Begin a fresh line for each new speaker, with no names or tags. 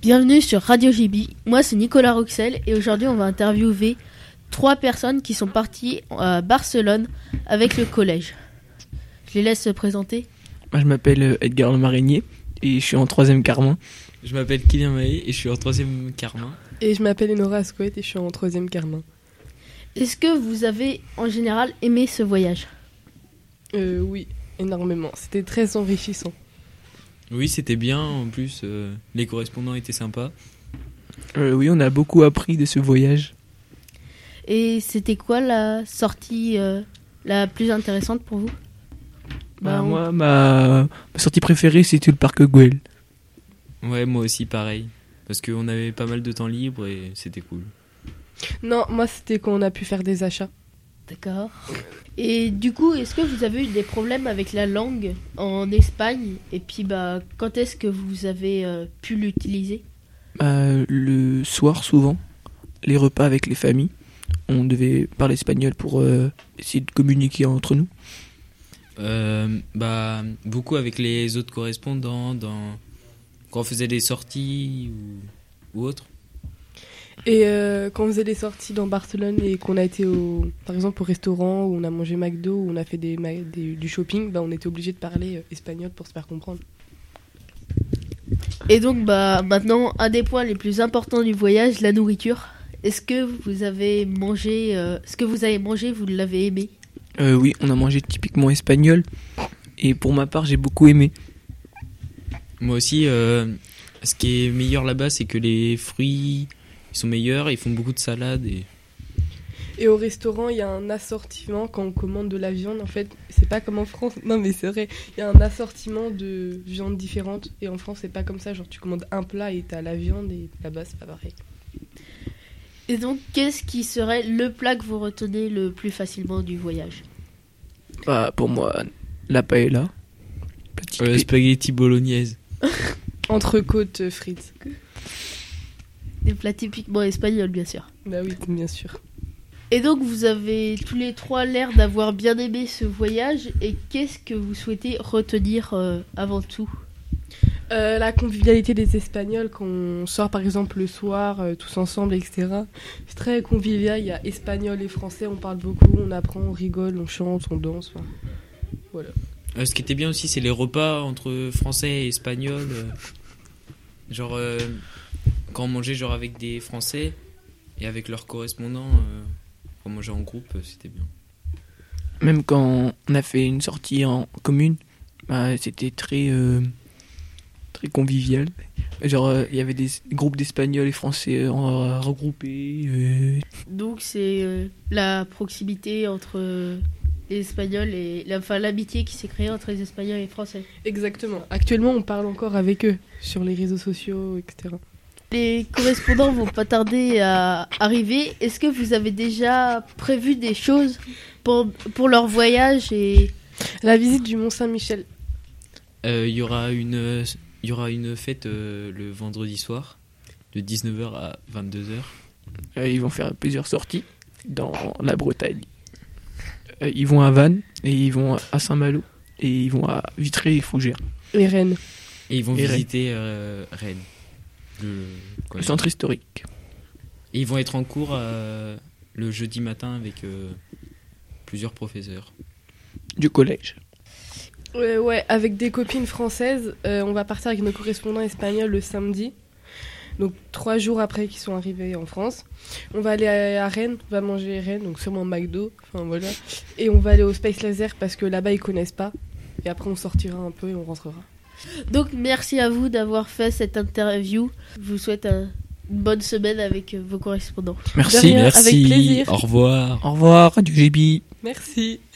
Bienvenue sur Radio JB. Moi, c'est Nicolas Roxel et aujourd'hui, on va interviewer trois personnes qui sont parties à Barcelone avec le collège. Je les laisse se présenter.
Moi, je m'appelle euh, Edgar Le Marinier et je suis en troisième Carmin.
Je m'appelle Kylian Maé et je suis en troisième Carmin.
Et je m'appelle Enora Ascoët et je suis en troisième Carmin.
Est-ce que vous avez en général aimé ce voyage?
Euh, oui, énormément. C'était très enrichissant.
Oui, c'était bien. En plus, euh, les correspondants étaient sympas.
Euh, oui, on a beaucoup appris de ce voyage.
Et c'était quoi la sortie euh, la plus intéressante pour vous?
Bah,
Bah, on-
Moi, ma... ma sortie préférée, c'était le parc Güell.
Ouais, moi aussi, pareil. Parce qu'on avait pas mal de temps libre et c'était cool.
Non, moi c'était quand on a pu faire des achats.
D'accord. Et du coup, est-ce que vous avez eu des problèmes avec la langue en Espagne? Et puis, bah, quand est-ce que vous avez euh, pu l'utiliser?
Bah, le soir, souvent, les repas avec les familles, on devait parler espagnol pour euh, essayer de communiquer entre nous.
Euh, bah, beaucoup avec les autres correspondants, dans... quand on faisait des sorties ou, ou autre.
Et euh, quand on faisait des sorties dans Barcelone et qu'on a été au, par exemple au restaurant où on a mangé McDo, où on a fait des, ma- des- du shopping, bah, on était obligé de parler euh, espagnol pour se faire comprendre.
Et donc, bah, maintenant, un des points les plus importants du voyage, la nourriture. Est-ce que vous avez mangé, euh, ce que vous avez mangé, vous l'avez aimé?
Euh, oui, on a mangé typiquement espagnol. Et pour ma part, j'ai beaucoup aimé.
Moi aussi, euh, ce qui est meilleur là-bas, c'est que les fruits ils sont meilleurs, ils font beaucoup de salades. Et...
Et au restaurant, il y a un assortiment quand on commande de la viande. En fait, c'est pas comme en France. Non, mais c'est vrai. Il y a un assortiment de viandes différentes. Et en France, c'est pas comme ça. Genre, tu commandes un plat et t'as la viande. Et là-bas, c'est pas pareil.
Et donc, qu'est-ce qui serait le plat que vous retenez le plus facilement du voyage?
Bah, pour moi, la paella. Petit
Euh, spaghetti bolognaise.
Entrecôte frites.
Des plats typiquement espagnols, bien sûr.
Bah oui, bien sûr.
Et donc, vous avez tous les trois l'air d'avoir bien aimé ce voyage. Et qu'est-ce que vous souhaitez retenir euh, avant tout?
Euh, la convivialité des Espagnols, quand on sort par exemple le soir, euh, tous ensemble, etc. C'est très convivial. Il y a espagnol et français, on parle beaucoup, on apprend, on rigole, on chante, on danse. enfin, voilà.
Euh, ce qui était bien aussi, c'est les repas entre français et espagnol. euh, genre, euh, quand on mangeait genre avec des français et avec leurs correspondants, euh, quand on mangeait en groupe, euh, c'était bien.
Même quand on a fait une sortie en commune, bah, c'était très, euh, très convivial. Genre, euh, il y avait des groupes d'Espagnols et Français euh, regroupés. euh.
Donc, c'est euh, la proximité entre euh, les Espagnols et. la- Enfin, l'amitié qui s'est créée entre les Espagnols et les Français.
Exactement. Actuellement, on parle encore avec eux sur les réseaux sociaux, etc.
Les correspondants vont pas tarder à arriver. Est-ce que vous avez déjà prévu des choses pour, pour leur voyage et
La visite du Mont Saint-Michel.
Euh, Il y aura une, euh, il y aura une fête euh, le vendredi soir, de 19h à 22h.
Euh, ils vont faire plusieurs sorties dans la Bretagne. Euh, ils vont à Vannes et ils vont à Saint-Malo et ils vont à Vitré et Fougères.
Et Rennes.
Et ils vont
Et Rennes.
visiter euh, Rennes. Le, quoi,
Le centre historique.
Et ils vont être en cours euh, le jeudi matin avec euh, plusieurs professeurs.
du collège.
Ouais, ouais, avec des copines françaises, euh, on va partir avec nos correspondants espagnols le samedi. Donc trois jours après qu'ils sont arrivés en France. On va aller à, à Rennes, on va manger à Rennes, donc sûrement McDo, enfin voilà. Et on va aller au Space Laser parce que là-bas ils connaissent pas. Et après on sortira un peu et on rentrera.
Donc merci à vous d'avoir fait cette interview. Je vous souhaite un- une bonne semaine avec euh, vos correspondants.
Merci.
rien. avec plaisir.
Au revoir.
Au revoir, Radio GB.
Merci.